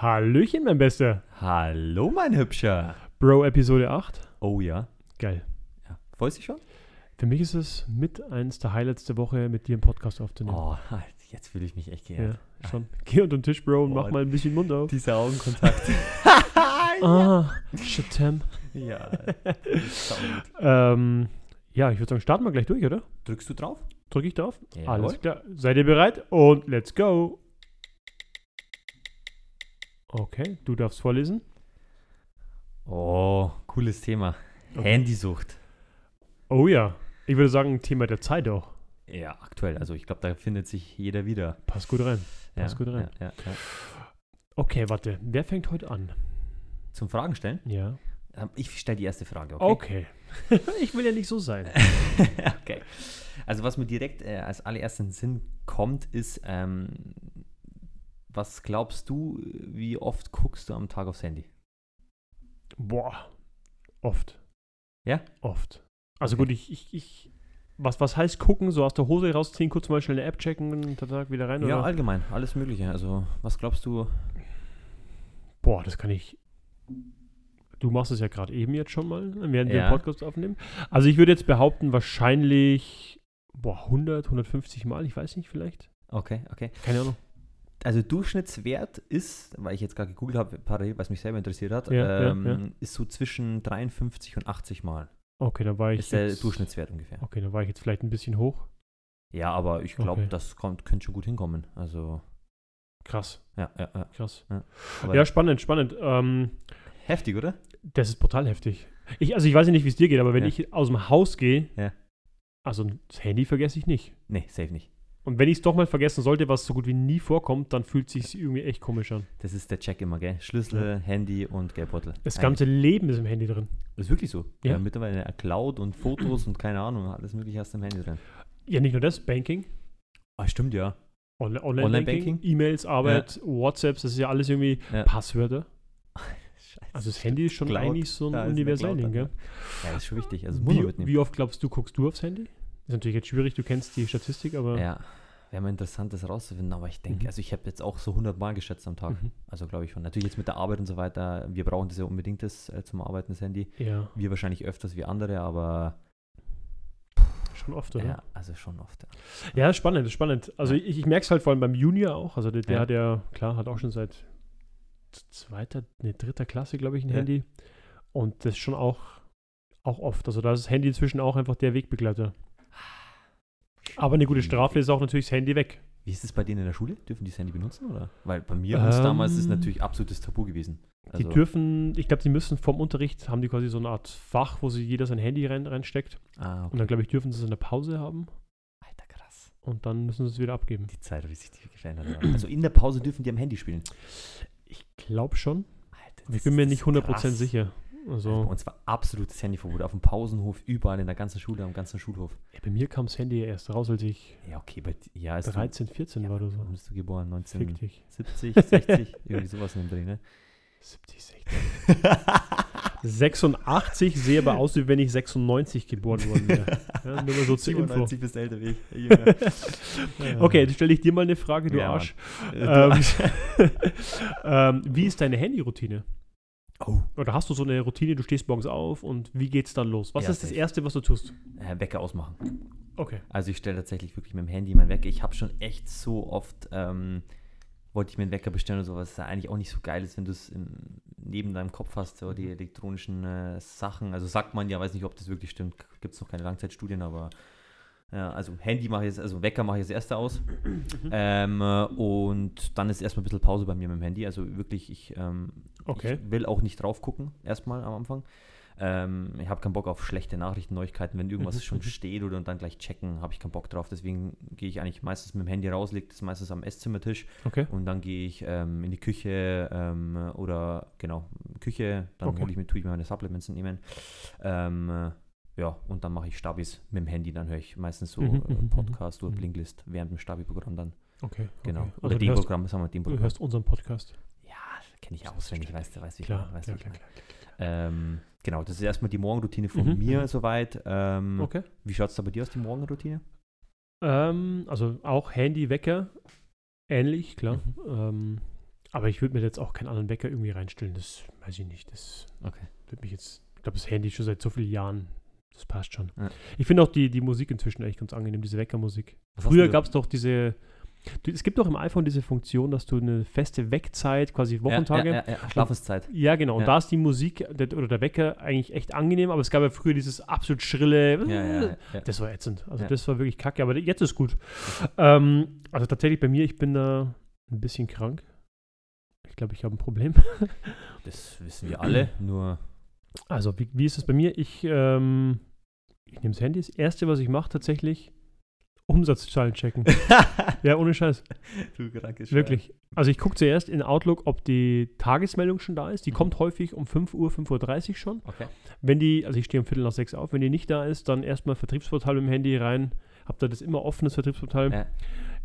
Hallöchen, mein Bester. Hallo, mein Hübscher. Bro, Episode 8. Oh ja. Geil. ja. Freust du dich schon? Für mich ist es mit eins der Highlights der Woche, mit dir einen Podcast aufzunehmen. Oh, jetzt fühle ich mich echt geehrt. ja, schon. Geh unter den Tisch, Bro, und Oh, mach mal ein bisschen Mund auf. Dieser Augenkontakt. Ah, Shatem. ja. Ähm, ja, ich würde sagen, starten wir gleich durch, oder? Drückst du drauf? Drücke ich drauf? Jawohl. Alles klar. Seid ihr bereit? Und let's go. Okay, du darfst vorlesen. Oh, cooles Thema. Okay. Handysucht. Oh ja. Ich würde sagen, Thema der Zeit auch. Ja, aktuell. Also ich glaube, da findet sich jeder wieder. Passt gut rein. Ja, Passt gut rein. Ja, ja, ja. Okay, warte. Wer fängt heute an? Zum Fragen stellen? Ja. Ähm, Ich stelle die erste Frage, okay? Okay. ich will ja nicht so sein. okay. Also was mir direkt äh, als allererstes in den Sinn kommt, ist, ähm, was glaubst du, wie oft guckst du am Tag aufs Handy? Boah. Oft. Ja? Oft. Also Okay. gut, ich, ich, ich was, was heißt gucken? So aus der Hose rausziehen, kurz mal schnell eine App checken und dann Tag wieder rein? Ja, oder? allgemein, alles Mögliche. Also was glaubst du? Boah, das kann ich. Du machst es ja gerade eben jetzt schon mal, während wir Ja. den Podcast aufnehmen. Also ich würde jetzt behaupten, wahrscheinlich boah, 100, 150 Mal, ich weiß nicht, vielleicht. Okay, okay. Keine Ahnung. Also Durchschnittswert ist, weil ich jetzt gerade gegoogelt habe, parallel, was mich selber interessiert hat, Ja, ja, ähm, ja. ist so zwischen 53 und 80 Mal. Okay, dann war ich. Ist der jetzt, Durchschnittswert ungefähr. Okay, dann war ich jetzt vielleicht ein bisschen hoch. Ja, aber ich glaube, Okay. das kommt, könnte schon gut hinkommen. Also, Krass, ja, ja, ja. krass. Ja, spannend, spannend. Ähm, heftig, oder? Das ist brutal heftig. Ich, also ich weiß ja nicht, wie es dir geht, aber wenn Ja. ich aus dem Haus gehe, Ja. also das Handy vergesse ich nicht. Nee, safe nicht. Und wenn ich es doch mal vergessen sollte, was so gut wie nie vorkommt, dann fühlt es sich irgendwie echt komisch an. Das ist der Check immer, gell? Schlüssel, Handy und Geldbeutel. Das Eigentlich. ganze Leben ist im Handy drin. Ist wirklich so. Ja. Ja. mittlerweile eine Cloud und Fotos und keine Ahnung, alles mögliche hast du im Handy drin. Ja, nicht nur das, Banking, Ah, stimmt, ja. Onli- Online-Banking, Online-Banking? E-Mails, Arbeit, WhatsApps, das ist ja alles irgendwie Ja. Passwörter. Scheiße. Also das Handy ist schon Cloud. eigentlich so ein Ja, Universalding, gell? Ja, das ist schon wichtig. Also, das Wie, wie oft glaubst du, guckst du aufs Handy? Ist natürlich jetzt schwierig, du kennst die Statistik, aber Ja, wäre mal interessant, das rauszufinden, aber ich denke, Mhm. also ich habe jetzt auch so 100 Mal geschätzt am Tag. Mhm. Also glaube ich schon. Natürlich jetzt mit der Arbeit und so weiter, wir brauchen das ja unbedingt das, äh, zum Arbeiten, das Handy. ja, Wir wahrscheinlich öfters wie andere, aber schon oft, oder? ja, also schon oft. Ja. Ja, ist spannend, ist spannend. Also Ja. ich, ich merke es halt vor allem beim Junior auch. Also der, der Ja. hat ja, klar, hat auch schon seit zweiter, ne, dritter Klasse, glaube ich, ein. Handy. Und das schon auch, auch oft. Also da ist das Handy inzwischen auch einfach der Wegbegleiter. Aber eine gute Strafe ist auch natürlich das Handy weg. Wie ist es bei denen in der Schule? Dürfen die das Handy benutzen? Oder? Weil bei mir uns damals ist es Ähm, natürlich absolutes Tabu gewesen. Die Also, dürfen, ich glaube, die müssen vom Unterricht, haben die quasi so eine Art Fach, wo sie jeder sein Handy rein, reinsteckt. ah, okay. Und dann, glaube ich, dürfen sie es in der Pause haben. Alter, krass. Und dann müssen sie es wieder abgeben. Die Zeit, wie sich die verändert hat. Also in der Pause dürfen die am Handy spielen. Ich glaube schon. Alter, ich bin mir nicht ist 100% krass. sicher. Also, Bei uns war absolutes Handyverbot. Auf dem Pausenhof, überall in der ganzen Schule, am ganzen Schulhof. Ja, bei mir kam das Handy erst raus, als ich Ja, okay, bei di- ja, ist 13, 14 du, war oder so. Wann bist du geboren? Fick dich. 1970, 60, irgendwie sowas in dem Dreh, ne? 70, 60. 86 sehe aber aus, wie wenn ich 96 geboren worden wäre. Ja, nur mal so zur Info. 97 bist älter wie ich. Junge. Okay, jetzt stelle ich dir mal eine Frage, du Ja, Arsch. Äh, du- Ähm, ähm, wie ist deine Handyroutine? Oh, Oder hast du so eine Routine, du stehst morgens auf und wie geht's dann los? Was Ja, ist das safe. Erste, was du tust? äh, Wecker ausmachen. Okay. Also ich stelle tatsächlich wirklich mit dem Handy meinen Wecker. Ich habe schon echt so oft, ähm, wollte ich mir einen Wecker bestellen oder sowas, was ja eigentlich auch nicht so geil ist, wenn du es neben deinem Kopf hast, so die elektronischen äh, Sachen. Also sagt man ja, weiß nicht, ob das wirklich stimmt, gibt es noch keine Langzeitstudien, aber ja, also Handy mache ich jetzt, also Wecker mache ich das erste aus. ähm, äh, und dann ist erstmal ein bisschen Pause bei mir mit dem Handy. Also wirklich, ich, ähm, Okay. ich will auch nicht drauf gucken, erstmal am Anfang. Ähm, ich habe keinen Bock auf schlechte Nachrichten, Neuigkeiten. Wenn irgendwas Mhm, schon mhm. steht oder und dann gleich checken, habe ich keinen Bock drauf. Deswegen gehe ich eigentlich meistens mit dem Handy raus, lege das meistens am Esszimmertisch Okay. und dann gehe ich ähm, in die Küche ähm, oder genau, Küche, dann Okay. hole ich mir, tue ich mir meine Supplements nehmen. Ja, und dann mache ich Stabis mit dem Handy, dann höre ich meistens so Mhm, äh, mhm, Podcast oder mhm. Blinklist während dem Stabi-Programm dann. Okay. Genau. Okay. Oder Also du dem Programm, sagen wir dem du Programm. hörst unseren Podcast. Ja, kenne ich auswendig, weißt du, du, wie ich du, klar, ich klar, klar. Ähm, genau, das ist erstmal die Morgenroutine von Mhm, mir mhm. soweit. Ähm, Okay. Wie schaut es da bei dir aus, die Morgenroutine? Ähm, also auch Handy, Wecker, ähnlich, klar. Mhm. Ähm, Aber ich würde mir jetzt auch keinen anderen Wecker irgendwie reinstellen. Das weiß ich nicht. Das Okay. würde mich jetzt. Ich glaube, das Handy schon seit so vielen Jahren. Das passt schon. Ja. Ich finde auch die, die Musik inzwischen eigentlich ganz angenehm, diese Weckermusik. Was Früher gab es doch diese. du- Es gibt doch im iPhone diese Funktion, dass du eine feste Weckzeit, quasi Wochentage. Ja, ja, ja. Schlafenszeit. Ja, genau. Und da ist die Musik der, oder der Wecker eigentlich echt angenehm, aber es gab ja früher dieses absolut schrille. Ja, ja. Das war ätzend. Also das war wirklich kacke, aber jetzt ist gut. Ähm, also tatsächlich bei mir, ich bin da ein bisschen krank. Ich glaube, ich habe ein Problem. Das wissen wir alle, nur Also, wie, wie ist es bei mir? Ich, ähm, ich nehme das Handy. Das erste, was ich mache, tatsächlich Umsatzzahlen checken. ja, ohne Scheiß. du krankes Wirklich. Also ich gucke zuerst in Outlook, ob die Tagesmeldung schon da ist. Die Mhm. kommt häufig um 5 Uhr, 5.30 Uhr schon. Okay. Wenn die, also ich stehe um Viertel nach sechs auf, wenn die nicht da ist, dann erstmal Vertriebsportal mit dem Handy rein. Habt ihr das immer offenes Vertriebsportal? Ja.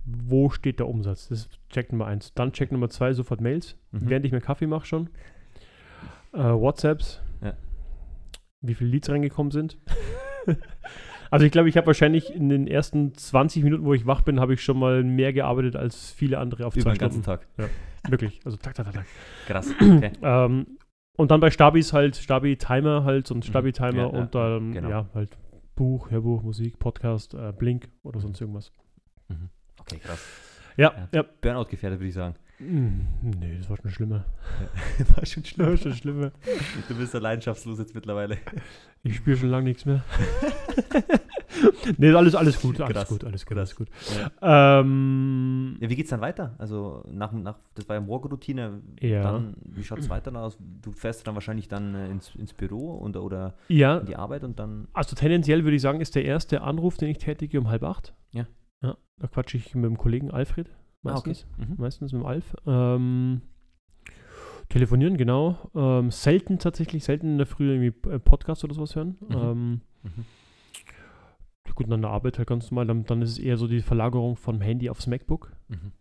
Wo steht der Umsatz? Das ist Check Nummer eins. Dann Check Nummer zwei, sofort Mails, Mhm. während ich mir Kaffee mache schon. Äh, WhatsApps. Ja. Wie viele Leads reingekommen sind. also ich glaube, ich habe wahrscheinlich in den ersten 20 Minuten, wo ich wach bin, habe ich schon mal mehr gearbeitet als viele andere auf Über zwei den ganzen Stunden. Tag. Wirklich. Also tak, tak, tak, tak. Krass. Okay. Ähm, und dann bei Stabis halt, Stabi-Timer halt, so ein Stabi-Timer Mhm. Ja, ja, und dann, genau. ja, halt Buch, Hörbuch, Musik, Podcast, äh, Blink oder sonst irgendwas. Okay, krass. Ja, Ja. ja. Burnout gefährdet, würde ich sagen. Hm, nee, das war schon schlimmer. War schon Das war schon schlimmer. Du bist ja leidenschaftslos jetzt mittlerweile. Ich spüre schon lange nichts mehr. nee, alles, alles gut, alles Krass, gut, alles gut, alles gut. Ja. Ähm, Ja, wie geht's dann weiter? Also nach, nach das war ja Morgenroutine. Ja. Dann, wie schaut's weiter aus? Du fährst dann wahrscheinlich dann äh, ins, ins Büro und, oder ja, in die Arbeit und dann. also tendenziell würde ich sagen, ist der erste Anruf, den ich tätige, um halb acht. Ja. Ja, da quatsche ich mit dem Kollegen Alfred Ah, okay. meistens. Mhm. meistens mit dem Alf. Ähm, telefonieren, genau. Ähm, selten tatsächlich, selten in der Früh irgendwie äh, Podcast oder sowas hören. Mhm. Ähm, Mhm. gut, an der Arbeit halt ganz normal. Dann, dann ist es eher so die Verlagerung vom Handy aufs MacBook. Mhm.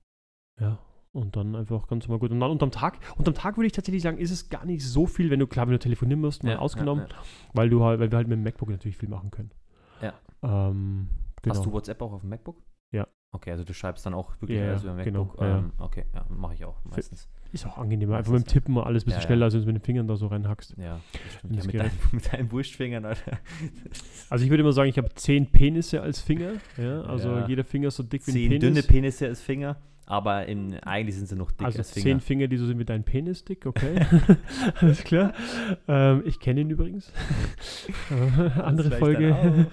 Ja. Und dann einfach ganz normal gut. Und dann unterm Tag, unterm Tag würde ich tatsächlich sagen, ist es gar nicht so viel, wenn du, klar, wenn du telefonieren musst, mal Ja, ausgenommen, ja, weil du halt, weil wir halt mit dem MacBook natürlich viel machen können. Ja. Ähm, genau. Hast du WhatsApp auch auf dem MacBook? Ja. Okay, also du schreibst dann auch wirklich alles über genau, MacBook. ja, ähm, Okay, ja, mache ich auch meistens. Ist auch angenehmer. Einfach mit dem Tippen mal alles ein bisschen Ja, schneller, als wenn du mit den Fingern da so reinhackst. Ja, Ja, mit, deinen, mit deinen Wurstfingern, Alter. Also ich würde immer sagen, ich habe zehn Penisse als Finger. Ja, also Ja. jeder Finger ist so dick wie ein Zehn Penis. dünne Penisse als Finger, aber in, eigentlich sind sie noch dick also als zehn Finger. Finger, die so sind wie dein Penis dick, okay. Alles klar. Ähm, ich kenne ihn übrigens. Andere Folge.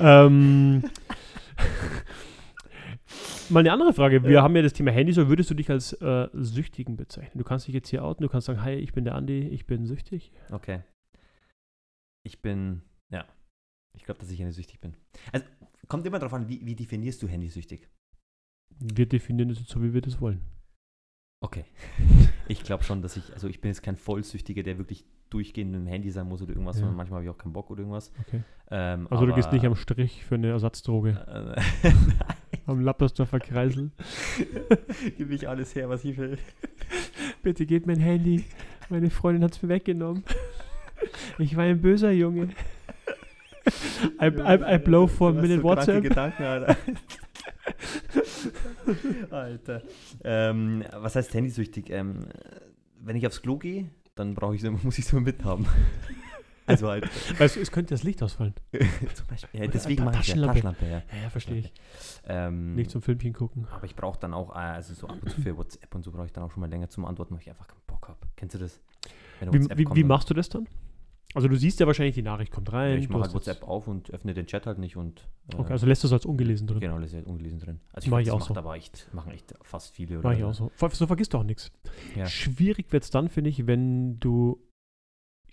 ähm, mal eine andere Frage. Wir Ja. haben ja das Thema Handy. So würdest du dich als äh, Süchtigen bezeichnen? Du kannst dich jetzt hier outen. Du kannst sagen, hi, ich bin der Andi, ich bin süchtig. Okay. Ich bin, ja. Ich glaube, dass ich handysüchtig bin. Also, kommt immer darauf an, wie, wie definierst du handysüchtig? Wir definieren es jetzt so, wie wir das wollen. Okay. Ich glaube schon, dass ich, also ich bin jetzt kein Vollsüchtiger, der wirklich durchgehend mit dem Handy sein muss oder irgendwas, Ja. sondern manchmal habe ich auch keinen Bock oder irgendwas. Okay. Ähm, Also du gehst nicht am Strich für eine Ersatzdroge. Äh, Am Lappersdorfer Kreisel. Gib ich alles her, was ich will. Bitte gebt mein Handy. Meine Freundin hat es mir weggenommen. Ich war ein böser Junge. I, I, I blow for a minute so WhatsApp. Gedanken, Alter. Alter. Ähm, was heißt handysüchtig? Ähm, wenn ich aufs Klo gehe, dann brauche ich muss ich es immer mithaben. Also halt. Weißt du, es könnte das Licht ausfallen. Zum Beispiel. Ja, Oder deswegen mache ich ja Taschenlampe. Ja. Ja, ja, verstehe ich. Ähm, Nicht zum Filmchen gucken. aber ich brauche dann auch, äh, also so ab und zu für WhatsApp und so brauche ich dann auch schon mal länger zum Antworten, weil ich einfach keinen Bock habe. Kennst du das? Wie, wie, kommt wie machst du das dann? Also du siehst ja wahrscheinlich, die Nachricht kommt rein. ich mache halt WhatsApp auf und öffne den Chat halt nicht und. äh, Okay, also lässt du es als ungelesen drin. Genau, das ist halt ungelesen drin. Also Mach find, ich das auch macht so. aber echt, machen echt fast viele. Mach ich auch so. So vergisst du auch nichts. Ja. Schwierig wird es dann, finde ich, wenn du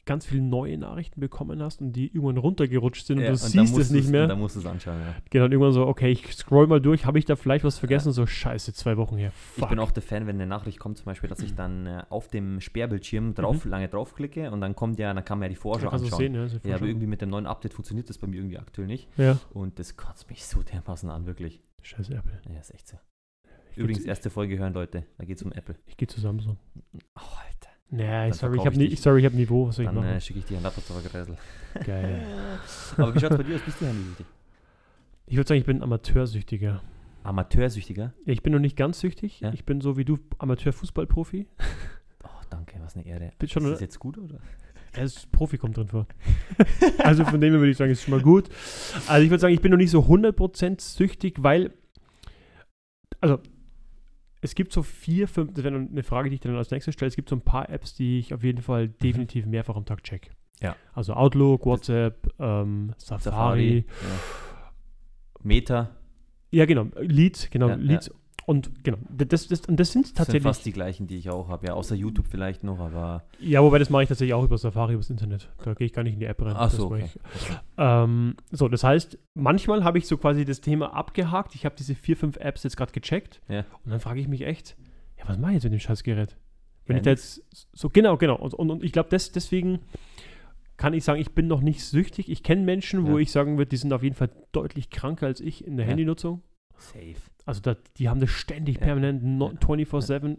ganz viele neue Nachrichten bekommen hast und die irgendwann runtergerutscht sind und Ja, du dann siehst es nicht mehr. Und dann musst du es anschauen, ja. Genau, und irgendwann so, okay, ich scroll mal durch, habe ich da vielleicht was vergessen? So, scheiße, zwei Wochen her. Fuck. Ich bin auch der Fan, wenn eine Nachricht kommt, zum Beispiel, dass ich dann äh, auf dem Sperrbildschirm drauf, lange draufklicke und dann kommt ja, dann kann man ja die Vorschau ja, anschauen. sehen, ja. ja Ja, aber irgendwie mit dem neuen Update funktioniert das bei mir irgendwie aktuell nicht. ja. Und das kotzt mich so dermaßen an, wirklich. Scheiße, Apple. Ja, ist echt so. Ich Übrigens, erste Folge hören, Leute. Da geht es um Apple. ich gehe zu Samsung. Oh, Alter. Nee, sorry, ich habe ich sorry, ich habe Niveau, was soll ich Dann äh, schicke ich dir einen Laptop Gräsel. Geil. Aber wie schaut es bei dir aus? Bist du handysüchtig? Ich würde sagen, ich bin Amateursüchtiger. Amateursüchtiger? Ich bin noch nicht ganz süchtig. Ja? Ich bin so wie du Amateur-Fußballprofi. Oh, danke, was eine Ehre. Bin schon, ist das jetzt gut, oder? Er ist Profi kommt drin vor. also von dem her würde ich sagen, ist schon mal gut. Also ich würde sagen, ich bin noch nicht so 100% süchtig, weil, also es gibt so vier, fünf, das wäre eine Frage, die ich dann als nächstes stelle, es gibt so ein paar Apps, die ich auf jeden Fall definitiv mehrfach am Tag check. Ja. Also Outlook, WhatsApp, ähm, Safari. Ja. Meta. Ja, genau. Leads, genau. Ja, Leads. Und genau, das, das, das sind Das sind tatsächlich. fast die gleichen, die ich auch habe. Ja, außer YouTube vielleicht noch, aber. ja, wobei das mache ich tatsächlich auch über Safari, übers Internet. Da gehe ich gar nicht in die App rein. Ach Das so, mache okay. ich. Ähm, so, das heißt, manchmal habe ich so quasi das Thema abgehakt. Ich habe diese vier, fünf Apps jetzt gerade gecheckt. Ja. Und dann frage ich mich echt, ja, was mache ich jetzt mit dem Scheißgerät? Wenn Ja, ich da jetzt so, genau, genau. Und, und, und ich glaube, das, deswegen kann ich sagen, ich bin noch nicht süchtig. Ich kenne Menschen, wo Ja. ich sagen würde, die sind auf jeden Fall deutlich kranker als ich in der Ja. Handynutzung. Safe. Also da, die haben das ständig Ja. permanent no, Ja. 24-7.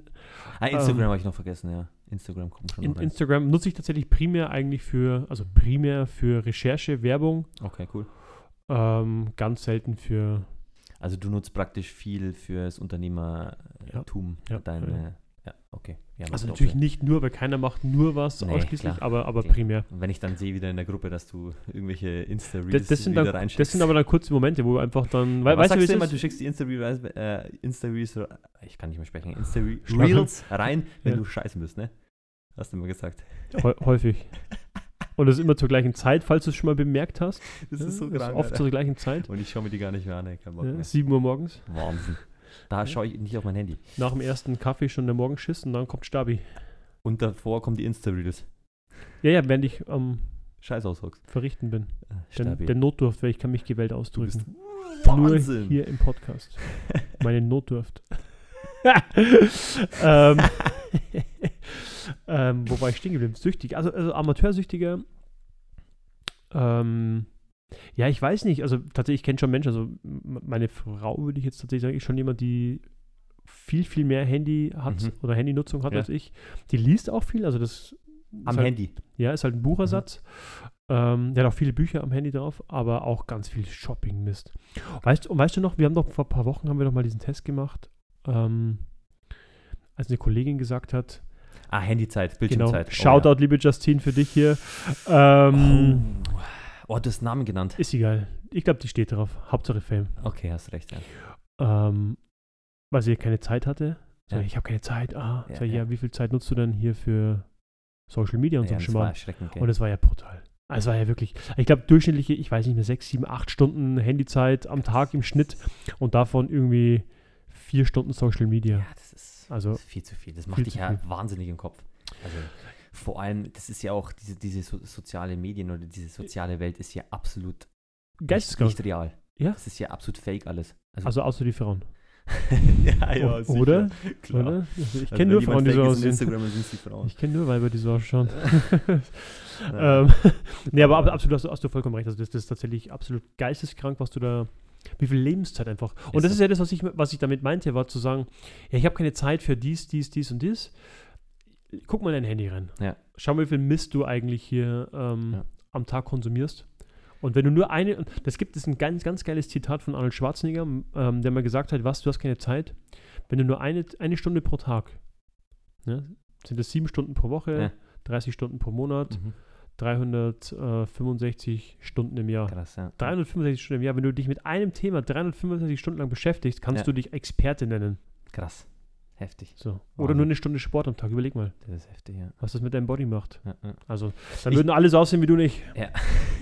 Ah, Instagram Ähm, habe ich noch vergessen, ja. Instagram kommt schon In. Instagram nutze ich tatsächlich primär eigentlich für, also primär für Recherche, Werbung, Okay, cool. ähm, ganz selten für, Also du nutzt praktisch viel fürs Unternehmertum. Ja, Deine, ja. ja. okay. Also auch natürlich nicht nur, weil keiner macht nur was Nee, ausschließlich, klar. aber, aber Okay. primär. Und wenn ich dann sehe wieder in der Gruppe, dass du irgendwelche Insta-Reels Das, das, wieder reinschickst. das sind aber dann kurze Momente, wo einfach dann, weil, Was weißt du, du immer, ist? du schickst die Insta-Reels, äh, Insta-Reels, ich kann nicht mehr sprechen, Insta-Reels rein, wenn Ja. du scheißen bist, ne? Hast du immer gesagt. Häu- häufig. Und das ist immer zur gleichen Zeit, falls du es schon mal bemerkt hast. Das ist so das krank, oft Alter. zur gleichen Zeit. Und ich schaue mir die gar nicht mehr an, ey, kein Bock Ja, mehr. 7 Uhr morgens. Wahnsinn. Da schaue ich nicht auf mein Handy. Nach dem ersten Kaffee schon der Morgenschiss und dann kommt Stabi. Und davor kommen die Insta-Reels. Ja, ja, während ich am Scheiß aushockst. Verrichten bin. Äh, Der, der Notdurft, weil ich kann mich gewählt ausdrücken. Wahnsinn. Nur hier im Podcast. Meine Notdurft. ähm, ähm, wo war ich stehen geblieben? Süchtig. Also, also Amateursüchtiger. Ähm, ja, ich weiß nicht. Also tatsächlich, ich kenne schon Menschen. Also meine Frau würde ich jetzt tatsächlich sagen, ist schon jemand, die viel, viel mehr Handy hat Mhm. oder Handynutzung hat Ja. als ich. Die liest auch viel. Also das Am halt, Handy. Ja, ist halt ein Buchersatz. Ähm, der hat auch viele Bücher am Handy drauf, aber auch ganz viel Shopping-Mist. Weißt, und weißt du noch, wir haben doch vor ein paar Wochen haben wir doch mal diesen Test gemacht, ähm, als eine Kollegin gesagt hat, Ah, Handyzeit, genau, Bildschirmzeit. Shoutout, liebe Justine, für dich hier. Ähm, Oh, oh, du hast Namen genannt. Ist egal. Ich glaube, die steht drauf. Hauptsache Fame. Okay, hast recht, ja. Ähm, weil sie keine Zeit hatte. So, Ja. ich habe keine Zeit. Ah, Ja, so, ja, ja. wie viel Zeit nutzt du denn hier für Social Media und ja so ein das Schmarrn? Und es war ja brutal. Also es war ja wirklich, ich glaube, durchschnittliche, ich weiß nicht mehr, sechs, sieben, acht Stunden Handyzeit am Tag im Schnitt und davon irgendwie vier Stunden Social Media. ja, das ist, Also, das ist viel zu viel. Das macht dich ja viel. wahnsinnig im Kopf. Also vor allem, das ist ja auch, diese, diese so, soziale Medien oder diese soziale Welt ist ja absolut nicht, Geisteskrank. nicht real. Ja. Das ist ja absolut fake alles. Also außer die Frauen. ja, O- oder? Klar. Oder? Also ich Also kenne wenn nur Frauen, die so aussehen. Instagram, sind die Frauen. Ich kenne nur Weiber, die so ausschauen. Ja. ähm, nee, aber ab, Aber- absolut hast, du- hast du vollkommen recht. Also das, das ist tatsächlich absolut geisteskrank, was du da, wie viel Lebenszeit einfach. Und Ist das so. ist ja das, was ich, was ich damit meinte, war zu sagen, ja, ich habe keine Zeit für dies, dies, dies und dies. Guck mal in dein Handy rein. Ja. Schau mal, wie viel Mist du eigentlich hier ähm, Ja. am Tag konsumierst. Und wenn du nur eine, das gibt es ein ganz, ganz geiles Zitat von Arnold Schwarzenegger, ähm, der mal gesagt hat, was, du hast keine Zeit, wenn du nur eine, eine Stunde pro Tag, ne, sind das sieben Stunden pro Woche, Ja. 30 Stunden pro Monat, Mhm. 365 Stunden im Jahr. Krass, ja. 365 Stunden im Jahr, wenn du dich mit einem Thema 365 Stunden lang beschäftigst, kannst Ja. du dich Experte nennen. Krass. Heftig. So. Oder nur eine Stunde Sport am Tag, überleg mal, Das ist heftig, ja. was das mit deinem Body macht. ja, ja. Also, dann Ich- würden alle so aussehen wie du nicht. ja.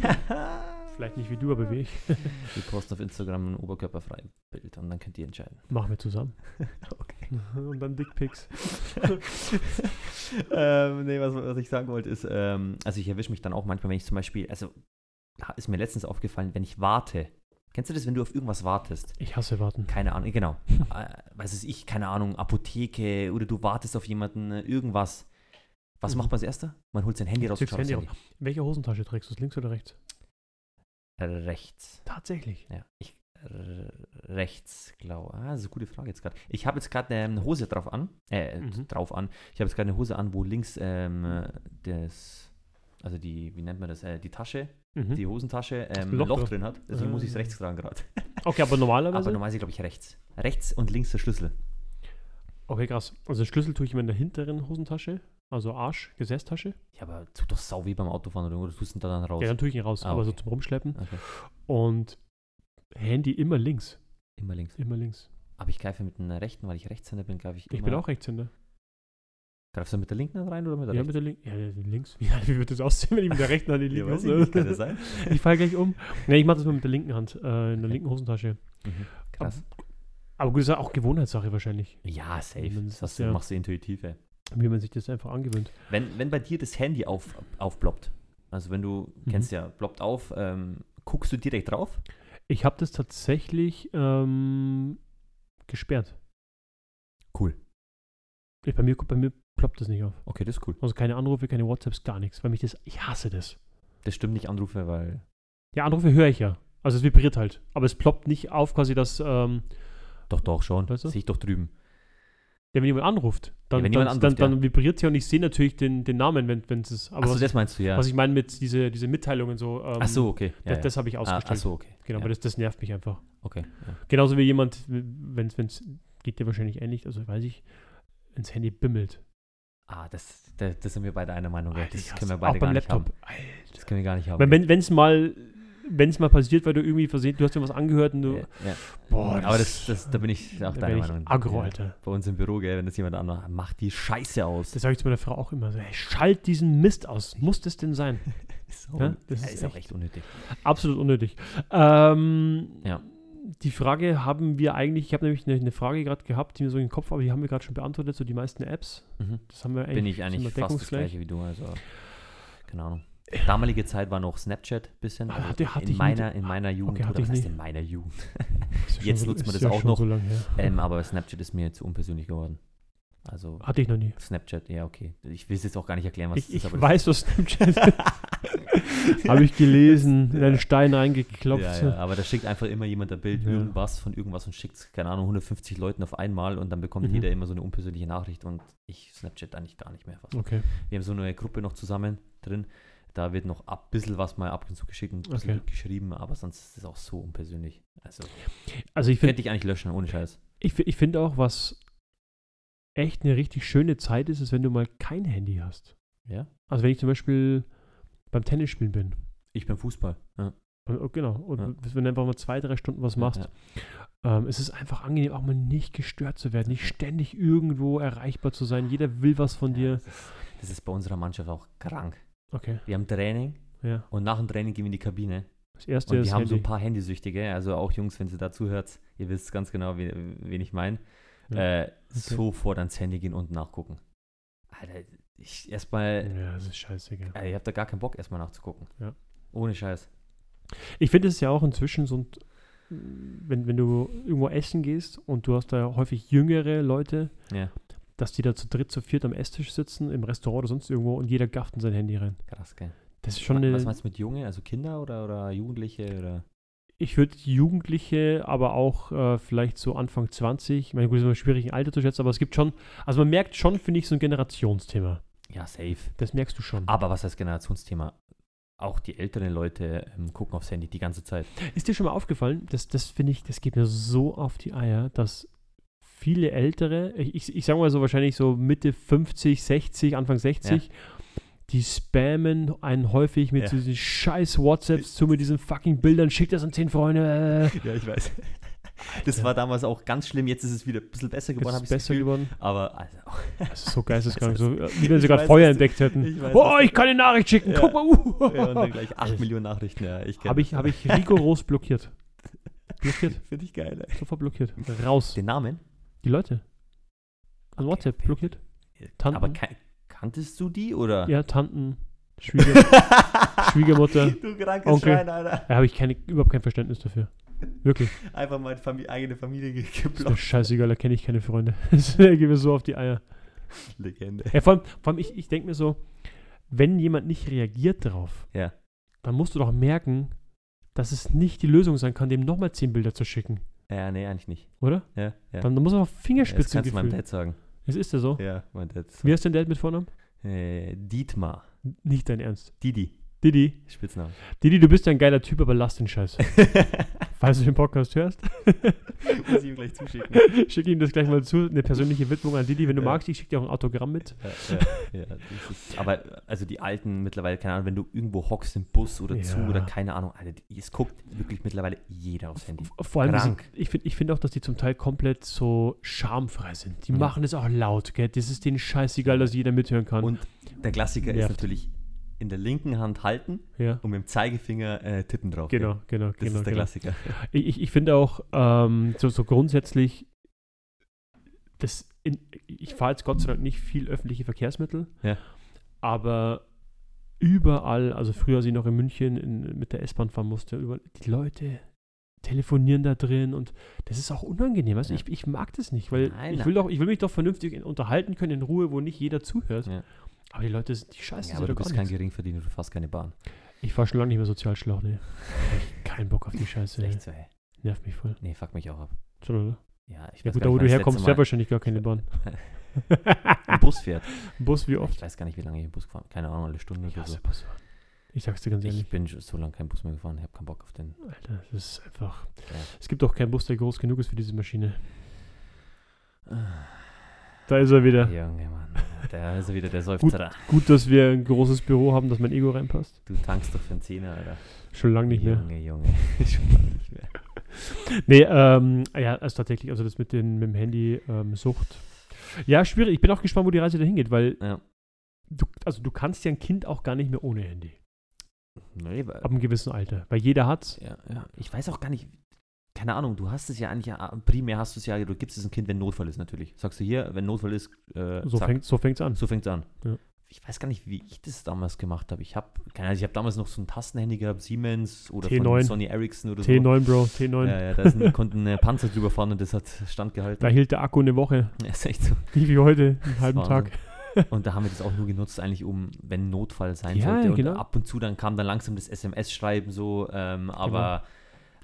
Vielleicht nicht wie du, aber wie ich. Wir posten auf Instagram ein oberkörperfreies Bild und dann könnt ihr entscheiden. Machen wir zusammen. Okay. Und dann Dickpics. ähm, nee, was, was ich sagen wollte ist, ähm, also ich erwische mich dann auch manchmal, wenn ich zum Beispiel, also ist mir letztens aufgefallen, wenn ich warte. Kennst du das, wenn du auf irgendwas wartest? Ich hasse warten. Keine Ahnung, genau. äh, was ist ich, keine Ahnung, Apotheke oder du wartest auf jemanden, äh, irgendwas. Was Mhm. macht man als erster? Man holt sein Handy raus Handy Handy. In welcher Hosentasche trägst du es? Links oder rechts? Rechts. Tatsächlich. Ja, ich r- rechts glaube. Ah, das ist eine gute Frage jetzt gerade. Ich habe jetzt gerade eine Hose drauf an. Äh, Mhm. drauf an. Ich habe jetzt gerade eine Hose an, wo links ähm, äh, das, also die, wie nennt man das, äh, die Tasche, Mhm. die Hosentasche, ähm, Loch Loch, drin. hat. Deswegen muss ich es Ah. rechts tragen gerade. Okay, aber normalerweise? Aber normalerweise glaube ich rechts. Rechts und links der Schlüssel. okay, krass. Also Schlüssel tue ich immer in der hinteren Hosentasche, also Arsch, Gesäßtasche. Ja, aber tut doch sau wie beim Autofahren oder, oder tust du ihn da dann raus? Ja, dann tue ich ihn raus, Ah, aber so okay. zum Rumschleppen. Okay. Und Handy immer links, Immer links. immer links. Aber ich greife mit einer rechten, weil ich Rechtshänder bin, greife ich Ich immer. bin auch Rechtshänder. Greifst du mit der linken Hand rein oder mit der Ja, rechten? mit der linken. Ja, links. Wie, wie wird das aussehen, wenn ich mit der rechten Hand die linke ich Hose- nicht, kann das sein? Ich falle gleich um. Nee, ich mache das mal mit der linken Hand, äh, in der linken Hosentasche. Mhm. Krass. Aber gut, das ist ja auch Gewohnheitssache wahrscheinlich, Ja, safe. Das hast ja- machst du intuitiv, ey. wie man sich das einfach angewöhnt. Wenn, wenn bei dir das Handy auf, aufploppt, also wenn du, Mhm. kennst ja, ploppt auf, ähm, guckst du direkt drauf? Ich habe das tatsächlich ähm, gesperrt. Cool. Ich, bei, mir, bei mir ploppt das nicht auf. Okay, das ist cool. Also keine Anrufe, keine WhatsApps, gar nichts. Weil mich das, ich hasse das. Das stimmt nicht, Anrufe, weil. Ja, Anrufe höre ich ja. Also es vibriert halt. Aber es ploppt nicht auf, quasi das, ähm, Doch, doch, schon. Weißt du? Sehe ich doch drüben. ja, wenn jemand anruft, dann, Ja, wenn dann, jemand anruft, dann, dann vibriert es ja und ich sehe natürlich den, den Namen, wenn es ist. Aber Achso, was, das meinst du, ja. was ich meine mit diese, diese Mitteilungen so, ähm, Ach so, okay. Ja, das, ja. das habe ich Ah, ausgestellt. ach so, okay. Genau, ja. aber das, das nervt mich einfach. Okay. Ja. Genauso wie jemand, wenn es, geht dir wahrscheinlich ähnlich, also weiß ich, ins Handy bimmelt. Ah, das, das, das sind wir beide einer Meinung. ja. Alter, Das können wir beide auch beim gar nicht Laptop. haben. Das können wir gar nicht haben. Wenn es mal, wenn's mal passiert, weil du irgendwie versehen, du hast dir was angehört und du, ja, ja. boah, Aber das, das, da bin ich auch deiner Meinung. aggro, Ja. Alter. Bei uns im Büro, gell, wenn das jemand anmacht, macht die Scheiße aus. Das sage ich zu meiner Frau auch immer so, hey, schalt diesen Mist aus. Muss das denn sein? so, Ja, das das ist ist auch echt- echt unnötig. Absolut unnötig. Ähm, Ja. Die Frage haben wir eigentlich, ich habe nämlich eine, eine Frage gerade gehabt, die mir so in den Kopf, aber die haben wir gerade schon beantwortet, so die meisten Apps. Mhm. Das haben wir eigentlich, Bin ich eigentlich fast das gleiche wie du. Also, keine Ahnung. Damalige Zeit war noch Snapchat ein bisschen. Ah, Also hatte- hatte in, ich meiner, in meiner Jugend. hatte oder was heißt in meiner Jugend? Jetzt nutzt man das auch noch. So ähm, aber Snapchat ist mir zu unpersönlich geworden. Also Hatte ich noch nie. Snapchat, ja, okay. Ich will es jetzt auch gar nicht erklären, was Ich, ich ist. aber weiß, was Snapchat ist. Habe ich gelesen, in einen Stein reingeklopft. Ja, ja, aber da schickt einfach immer jemand ein Bild, Ja. irgendwas von irgendwas und schickt, keine Ahnung, 150 Leuten auf einmal und dann bekommt Mhm. jeder immer so eine unpersönliche Nachricht und ich Snapchat eigentlich gar nicht mehr fast. Okay. Wir haben so eine Gruppe noch zusammen drin, da wird noch ein bisschen was mal ab und zu geschickt und Okay. geschrieben, aber sonst ist es auch so unpersönlich. Also Also ich finde könnte ich eigentlich löschen, ohne Scheiß. ich, ich find auch, was echt eine richtig schöne Zeit ist, ist, wenn du mal kein Handy hast. Ja? Also wenn ich zum Beispiel beim Tennisspielen bin. Ich beim Fußball. Ja. Und, oh, genau. Und Ja. wenn du einfach mal zwei, drei Stunden was machst, Ja, ähm, es ist einfach angenehm, auch mal nicht gestört zu werden, nicht ständig irgendwo erreichbar zu sein. Jeder will was von dir. Das, ist, das ist bei unserer Mannschaft auch krank. Okay, Wir haben Training und nach dem Training gehen wir in die Kabine Das erste Und wir haben so Handy. ein paar Handysüchtige, also auch Jungs, wenn ihr da zuhört, ihr wisst ganz genau, wie, wen ich meine. Äh, Sofort ans Handy gehen und nachgucken. Alter, ich erstmal, ja, das ist scheißegal. äh, ihr habt da gar keinen Bock, erstmal nachzugucken. Ja. Ohne Scheiß. Ich finde es ja auch inzwischen so ein, wenn, wenn du irgendwo essen gehst und du hast da häufig jüngere Leute, Ja, dass die da zu dritt, zu viert am Esstisch sitzen, im Restaurant oder sonst irgendwo und jeder gafft in sein Handy rein. krass, gell. Das ist schon eine, Was meinst du mit Junge? Also Kinder oder, oder Jugendliche? Oder? Ich würde Jugendliche, aber auch äh, vielleicht so Anfang 20, ich meine, gut, ist immer schwierig, ein Alter zu schätzen, aber es gibt schon, also man merkt schon, finde ich, so ein Generationsthema. Ja, safe. Das merkst du schon. Aber was heißt Generationsthema? Auch die älteren Leute ähm, gucken aufs Handy die ganze Zeit. Ist dir schon mal aufgefallen, das, das finde ich, das geht mir so auf die Eier, dass viele Ältere, ich, ich, ich sage mal so wahrscheinlich so Mitte 50, 60, Anfang 60, die spammen einen häufig mit Ja. so diesen scheiß WhatsApps zu, mit diesen fucking Bildern, schickt das an zehn Freunde. Äh, Ja, ich weiß. Das war damals auch ganz schlimm. Jetzt ist es wieder ein bisschen besser geworden, ist es besser Gefühl. geworden. Aber also, Das ist so geisteskrank. So, äh, wie wenn sie gerade Feuer entdeckt hätten. ich weiß, Oh, ich kann eine Nachricht schicken. Ja. Guck mal. Uh. ja, und dann gleich 8 Millionen Nachrichten. Ja, ich Habe ich, hab ich rigoros blockiert. Blockiert. Finde ich geil. Ey. Sofort blockiert. Raus. Den Namen? Die Leute. An WhatsApp okay. blockiert. Tanten. Aber ke- kanntest du die oder? Ja, Tanten, Schwieger, Schwiegermutter. Du krankes Onkel. Schwein, Alter. Da habe ich keine, überhaupt kein Verständnis dafür. Wirklich. Einfach meine Famili eigene Familie ge- Ist mir geblockt. scheißegal, da kenne ich keine Freunde. Das geht mir so auf die Eier. Legende. Ja, vor allem, vor allem ich, ich denke mir so, wenn jemand nicht reagiert darauf, Ja. dann musst du doch merken, dass es nicht die Lösung sein kann, dem nochmal zehn Bilder zu schicken. Ja, nee, eigentlich nicht. Oder? Ja, ja. Dann, dann muss man auf das Fingerspitzen kannst du meinem. Dad sagen. Es ist ja so. Ja, mein Dad. Wie heißt dein Dad mit Vornamen? Äh, Dietmar. Nicht dein Ernst. Didi. Didi. Spitzname. Didi, du bist ja ein geiler Typ, aber lass den Scheiß. falls du den Podcast hörst, Muss ich ihm gleich zuschicken. schick ihm das gleich mal zu. Eine persönliche Widmung an Didi. Wenn du Ja. magst, ich schicke dir auch ein Autogramm mit. Ja, ja, ist, aber also die alten mittlerweile, keine Ahnung, wenn du irgendwo hockst im Bus oder zu oder keine Ahnung, Alter, es guckt wirklich mittlerweile jeder aufs Handy. Vor allem, sind, ich finde ich find auch, dass die zum Teil komplett so schamfrei sind. Die machen es auch laut, gell? Das ist denen scheißegal, dass jeder mithören kann. Und der Klassiker ist natürlich in der linken Hand halten ja, und mit dem Zeigefinger äh, Titten drauf. genau, gell? genau, Das genau. ist der genau. Klassiker. Ich, ich, ich finde auch, ähm, so, so grundsätzlich, das in, ich fahre jetzt Gott sei Dank nicht viel öffentliche Verkehrsmittel, Ja. aber überall, also früher, als ich noch in München in, mit der S-Bahn fahren musste, überall, die Leute telefonieren da drin und das ist auch unangenehm. Du? Ja. Ich, ich mag das nicht, weil Nein, ich, nein. will doch, ich will mich doch vernünftig unterhalten können in Ruhe, wo nicht jeder zuhört. Ja. Aber die Leute sind die Scheiße. Ja, aber du bist kein Geringverdiener, du fährst keine Bahn. Ich fahre schon lange nicht mehr Sozialschlauch, ne. Hab ich keinen Bock auf die Scheiße. echt so, ey. Nervt mich voll. Nee, fuck mich auch ab. Schon, oder? Ja, ich Ja weiß gut, gar da wo du herkommst, Mal wahrscheinlich gar keine Bahn. ein Bus fährt. Bus wie Ich oft? weiß gar nicht, wie lange ich im Bus gefahren bin. Keine Ahnung, eine Stunde Ich oder so. hasse Bus. Ich sag's dir ganz ehrlich. Ich bin so lange kein Bus mehr gefahren, ich habe keinen Bock auf den. Alter, das ist einfach. Ja. Es gibt auch keinen Bus, der groß genug ist für diese Maschine. Da ist er wieder. Junge, Mann. Da ist er wieder der Seufzer. Gut, dass wir ein großes Büro haben, dass mein Ego reinpasst. Du tankst doch für einen Zehner, Alter. Schon lange nicht mehr. Junge, Junge. Schon lange nicht mehr. Nee, ähm, ja, also tatsächlich, also das mit, den, mit dem Handy, ähm, Sucht. Ja, schwierig. Ich bin auch gespannt, wo die Reise dahin geht, weil Ja. du, also du kannst ja ein Kind auch gar nicht mehr ohne Handy. Nee, weil, Ab einem gewissen Alter. Weil jeder hat's. ja, ja. Ich weiß auch gar nicht, keine Ahnung, du hast es ja eigentlich, ja, primär hast du es ja, du gibst es ein Kind, wenn Notfall ist natürlich. Sagst du hier, wenn Notfall ist, äh, So zack, fängt so fängt's an. so fängt's an. Ja. Ich weiß gar nicht, wie ich das damals gemacht habe. Ich habe, keine Ahnung, ich habe damals noch so ein Tastenhandy gehabt, Siemens oder T9. von Sony Ericsson oder so. T9, Bro, T9. Ja, ja, da ist ein, konnten äh, Panzer drüber fahren und das hat standgehalten. Da hielt der Akku eine Woche. Ja, ist echt so. Nicht wie heute, einen halben. Tag. Und da haben wir das auch nur genutzt, eigentlich, um, wenn Notfall sein Ja, sollte. Und genau. ab und zu dann kam dann langsam das SMS-Schreiben so, ähm, aber.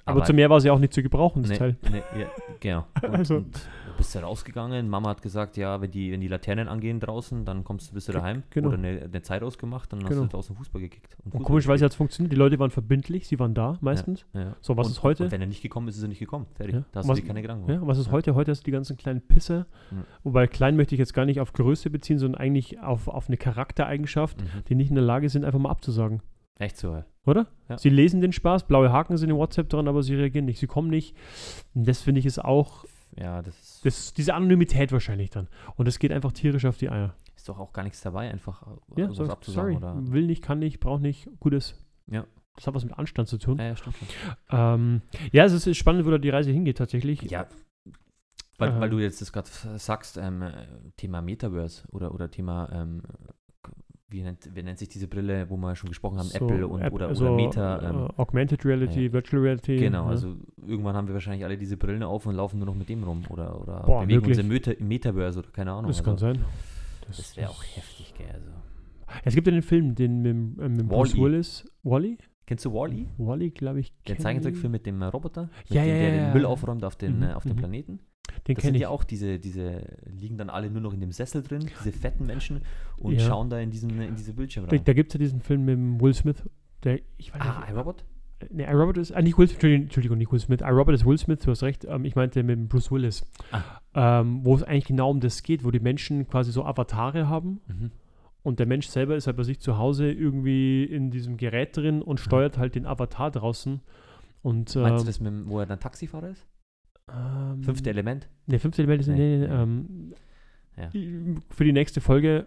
Aber, zu mehr war sie auch nicht zu gebrauchen, das Nee, Teil. nee, ja, genau. Und, Also- und du bist ja rausgegangen. Mama hat gesagt, ja, wenn die, wenn die Laternen angehen draußen, dann kommst du, bist du daheim. genau. Oder eine, eine Zeit ausgemacht, dann Genau. hast du draußen Fußball gekickt. Und Fußball gespielt. hat es funktioniert. Die Leute waren verbindlich, sie waren da meistens. Ja. So, was und, ist heute? Und wenn er nicht gekommen ist, ist er nicht gekommen. Fertig. Ja. Da hast Was- du dir keine Gedanken Ja, gemacht. was ist Ja. heute? Heute hast du die ganzen kleinen Pisser. Ja. Wobei klein möchte ich jetzt gar nicht auf Größe beziehen, sondern eigentlich auf, auf eine Charaktereigenschaft, Mhm. die nicht in der Lage sind, einfach mal abzusagen. Echt so, ja. Oder? Ja. Sie lesen den Spaß, blaue Haken sind in WhatsApp dran, aber sie reagieren nicht. Sie kommen nicht. Und das finde ich ist auch, Ja, das ist, das ist diese Anonymität wahrscheinlich dann. Und das geht einfach tierisch auf die Eier. ist doch auch gar nichts dabei, einfach äh, Ja, sowas so, abzusagen. sorry. Oder, Will nicht, kann nicht, braucht nicht, gutes. Ja. Das hat was mit Anstand zu tun. ja, ja, stimmt. Ähm, ja, es ist spannend, wo da die Reise hingeht tatsächlich. Ja, weil, weil Ähm. du jetzt das gerade sagst, ähm, äh, Thema Metaverse oder, oder Thema, ähm, wie, nennt, wie nennt sich diese Brille, wo wir schon gesprochen haben, So, Apple und, App- oder, also, oder Meta. Ähm, äh, Augmented Reality, ja. Virtual Reality. genau, ja. also irgendwann haben wir wahrscheinlich alle diese Brillen auf und laufen nur noch mit dem rum oder, oder Boah, bewegen wirklich? uns im, Meta, Metaverse oder keine Ahnung. Das kann also, sein. Das wäre auch heftig, gell. Also. Es gibt ja den Film, den mit, dem- äh, mit Bruce. Willis. Wally? Kennst du Wally? Wally, glaube ich. Kenn Zeichentrickfilm mit dem äh, Roboter, mit Ja, dem, der ja, den. Müll aufräumt auf den, Mhm, äh, auf den mhm. Planeten. Den kenne ich. ja auch diese, diese, liegen dann alle nur noch in dem Sessel drin, diese fetten Menschen und Ja. schauen da in diesen, in diese Bildschirme Da, rein. da gibt es ja diesen Film mit Will Smith. Der, ich weiß Ah, nicht. iRobot? Nee, iRobot ist. Ah, nicht Will Smith. Entschuldigung, nicht Will Smith. iRobot ist Will Smith, du hast recht. Ähm, ich meinte mit Bruce Willis. Ähm, wo es eigentlich genau um das geht, wo die Menschen quasi so Avatare haben. Mhm. Und der Mensch selber ist halt bei sich zu Hause irgendwie in diesem Gerät drin und steuert halt den Avatar draußen. Und, ähm, Meinst du das, mit, wo er dann Taxifahrer ist? Ähm, Fünfte Element? Ne, fünfte Element ist Nee, nee, nee, ähm, Ja. Für die nächste Folge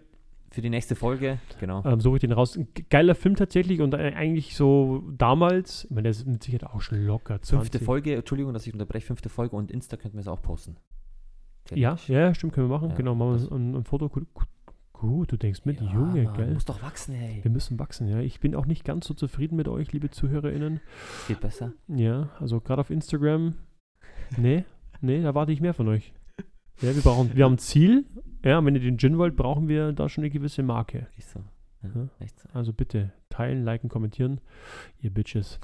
Für die nächste Folge, genau. ähm, suche ich den raus. Ein geiler Film tatsächlich und äh, eigentlich so damals, ich meine, der ist mit Sicherheit auch schon locker. 20. Fünfte Folge, Entschuldigung, dass ich unterbreche, fünfte Folge und Insta könnten wir es auch posten. Ja, ja, stimmt, können wir machen. Ja, genau, machen wir ein, ein Foto. Gut, gut, du denkst mit, Ja, Junge, Mann, geil. Muss doch wachsen, ey. Wir müssen wachsen, ja. Ich bin auch nicht ganz so zufrieden mit euch, liebe ZuhörerInnen. Geht besser. Ja, also gerade auf Instagram, nee, nee, da warte ich mehr von euch. Ja, wir brauchen, wir haben ein Ziel. Ja, und wenn ihr den Gin wollt, brauchen wir da schon eine gewisse Marke. Echt so. Ja. Echt so. Also bitte teilen, liken, kommentieren, ihr Bitches.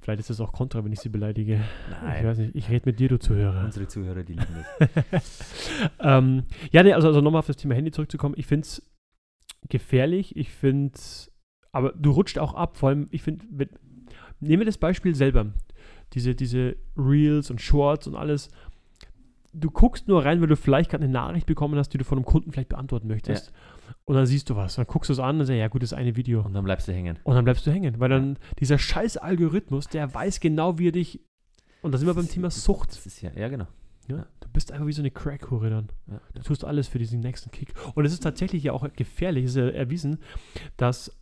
Vielleicht ist das auch kontra, wenn ich sie beleidige. Ich Nein. weiß nicht, ich rede mit dir, du Zuhörer. Unsere Zuhörer, die lieben das. ähm, ja, nee, also, also nochmal auf das Thema Handy zurückzukommen. Ich finde es gefährlich. Ich finde aber du rutscht auch ab. Vor allem, ich finde, nehmen wir das Beispiel selber. Diese, diese Reels und Shorts und alles. Du guckst nur rein, weil du vielleicht gerade eine Nachricht bekommen hast, die du von einem Kunden vielleicht beantworten möchtest. Und dann siehst du was. Dann guckst du es an und sagst, ja gut, das ist eine Video. Und dann bleibst du hängen. Und dann bleibst du hängen, weil dann dieser scheiß Algorithmus, der weiß genau, wie er dich. Und da sind wir beim Thema Sucht. Ja, ja genau. Ja? Du bist einfach wie so eine Crackhure dann. Ja. Du tust alles für diesen nächsten Kick. Und es ist tatsächlich ja auch gefährlich, es ist ja erwiesen, dass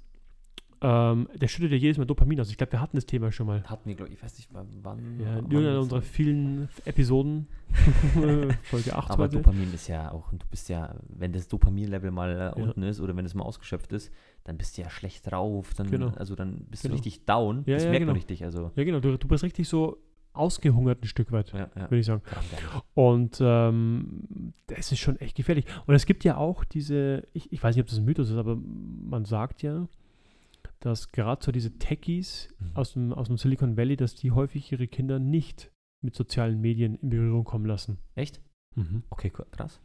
ähm, der schüttet ja jedes Mal Dopamin aus. Ich glaube, wir hatten das Thema schon mal. Hatten wir, glaube ich, ich weiß nicht mal, wann. Ja, in irgendeiner unserer vielen Episoden. Folge 8 Aber heute. Dopamin ist ja auch, du bist ja, wenn das Dopaminlevel mal äh, Ja. unten ist oder wenn es mal ausgeschöpft ist, dann bist du ja schlecht drauf, dann, Genau. also dann bist Genau. du richtig down. Ja, das ja, merkt genau. man richtig, also. Ja, genau. Du, du bist richtig so ausgehungert ein Stück weit, Ja, ja. würde ich sagen. Und ähm, das ist schon echt gefährlich. Und es gibt ja auch diese, ich, ich weiß nicht, ob das ein Mythos ist, aber man sagt ja, dass gerade so diese Techies Mhm. aus dem, aus dem Silicon Valley, dass die häufig ihre Kinder nicht mit sozialen Medien in Berührung kommen lassen. Echt? Okay, cool, krass.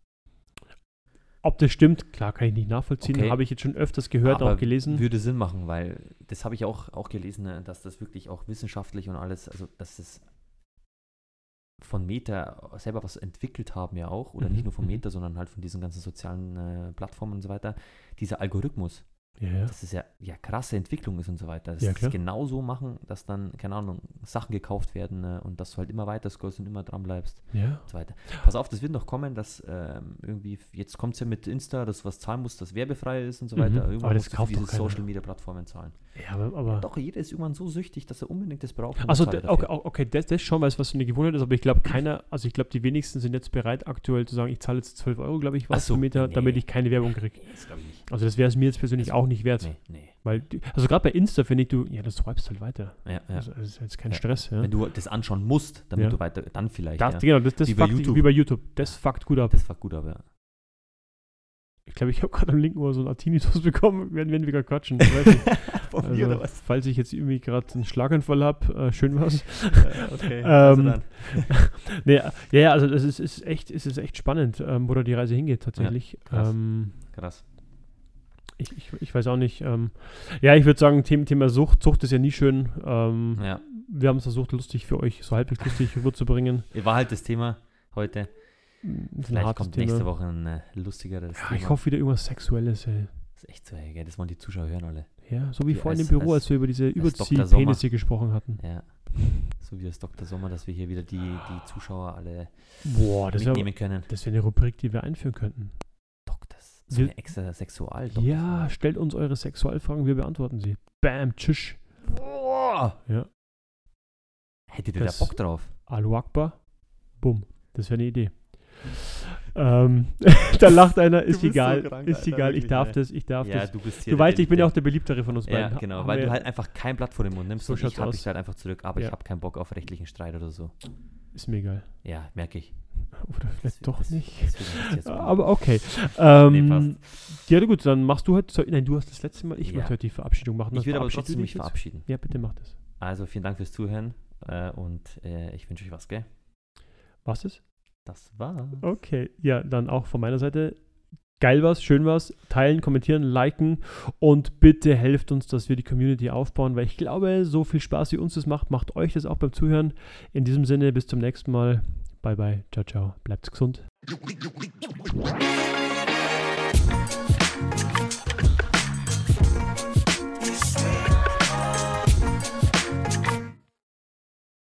Ob das stimmt, klar, kann ich nicht nachvollziehen. Okay. Habe ich jetzt schon öfters gehört, Aber auch gelesen. Würde Sinn machen, weil das habe ich auch, auch gelesen, ne, dass das wirklich auch wissenschaftlich und alles, also dass es von Meta selber was entwickelt haben ja auch, oder Mhm, nicht nur von mhm. Meta, sondern halt von diesen ganzen sozialen äh, Plattformen und so weiter, dieser Algorithmus, Ja, ja. dass es ja, ja krasse Entwicklung ist und so weiter. Dass Ja, es genau so machen, dass dann, keine Ahnung, Sachen gekauft werden äh, und dass du halt immer weiter scrollst und immer dran bleibst ja. und so weiter. Pass auf, das wird noch kommen, dass ähm, irgendwie, jetzt kommt es ja mit Insta, dass du was zahlen musst, das werbefrei ist und so Mhm. weiter. Aber Irgendwann das kauft diese. Social Media Plattformen zahlen. Ja, aber, aber Doch, jeder ist irgendwann so süchtig, dass er unbedingt das braucht. Also, okay, okay das, das schon, weil es was für eine Gewohnheit ist, aber ich glaube, keiner, also ich glaube, die wenigsten sind jetzt bereit, aktuell zu sagen, ich zahle jetzt 12 Euro, glaube ich, was so, Meter, nee. damit ich keine Werbung kriege. Also, das wäre es mir jetzt persönlich Also, auch nicht wert. Nee, nee. Weil, also gerade bei Insta finde ich, du, ja, das swipest halt weiter. Ja, ja. Also, das ist jetzt kein Ja. Stress, ja. Wenn du das anschauen musst, damit Ja. du weiter, dann vielleicht. Das, ja. Genau, das, das Wie bei fuckt, YouTube. wie bei YouTube. Das fuckt gut ab. Das war gut, aber ja. Ich glaube, ich habe gerade am linken Ohr so einen Artinitus bekommen, wenn, wenn wir gerade quatschen. Ich weiß nicht. Von Also, falls ich jetzt irgendwie gerade einen Schlaganfall habe, äh, schön was. okay. Ähm, nee, ja, ja, also das ist, ist echt, es ist echt spannend, ähm, wo da die Reise hingeht tatsächlich. krass. ähm, Krass. Ich, ich, ich weiß auch nicht. Ähm, ja, ich würde sagen, Thema, Thema Sucht. Sucht ist ja nie schön. Ähm, Ja. Wir haben es versucht, lustig für euch, so halbwegs lustig rüberzubringen. War halt das Thema heute. Ein Vielleicht kommt Thema. nächste Woche ein äh, lustigeres Ja, Thema. ich hoffe wieder irgendwas Sexuelles, ey. Das ist echt so, ey, das wollen die Zuschauer hören alle. Ja, so wie Ja, vorhin im Büro, als- als wir über diese. Überziehpenisse gesprochen hatten. Ja. So wie das Dr. Sommer, dass wir hier wieder die, die Zuschauer alle Boah, das wäre mitnehmen können. das wär eine Rubrik, die wir einführen könnten. So Wir- eine extra sexual Ja, stellt uns eure Sexualfragen, wir beantworten sie. Bam, tschüss. Boah. Ja. Hättet ihr Das- da Bock drauf? Alu Akbar. Bumm. Das wäre eine Idee. Ähm, da lacht einer, ist bist so egal. krank, ist Alter, egal, ich wirklich, darf ey. das, ich darf Ja, das. du bist hier. Du weißt, ich bin ja auch der beliebtere von uns Ja, beiden. genau, Haben weil du halt einfach kein Blatt vor den Mund nimmst So und ich aus. dich halt einfach zurück, aber Ja. ich habe keinen Bock auf rechtlichen Streit oder so. Ist mir egal. Ja, merke ich. Oder vielleicht Das- doch das- nicht. das. Aber okay. Ähm, passt. ja, gut, dann machst du heute. Nein, du hast das letzte Mal. Ich Ja. möchte heute die Verabschiedung machen. Ich würde aber trotzdem mich verabschieden. Ja, bitte mach das. Also vielen Dank fürs Zuhören äh, und äh, ich wünsche euch was, gell? Was ist? Das war's. Okay. Ja, dann auch von meiner Seite. Geil was, schön was. Teilen, kommentieren, liken und bitte helft uns, dass wir die Community aufbauen, weil ich glaube, so viel Spaß wie uns das macht, macht euch das auch beim Zuhören. In diesem Sinne, bis zum nächsten Mal. Bye bye. Ciao, ciao. Bleibt gesund.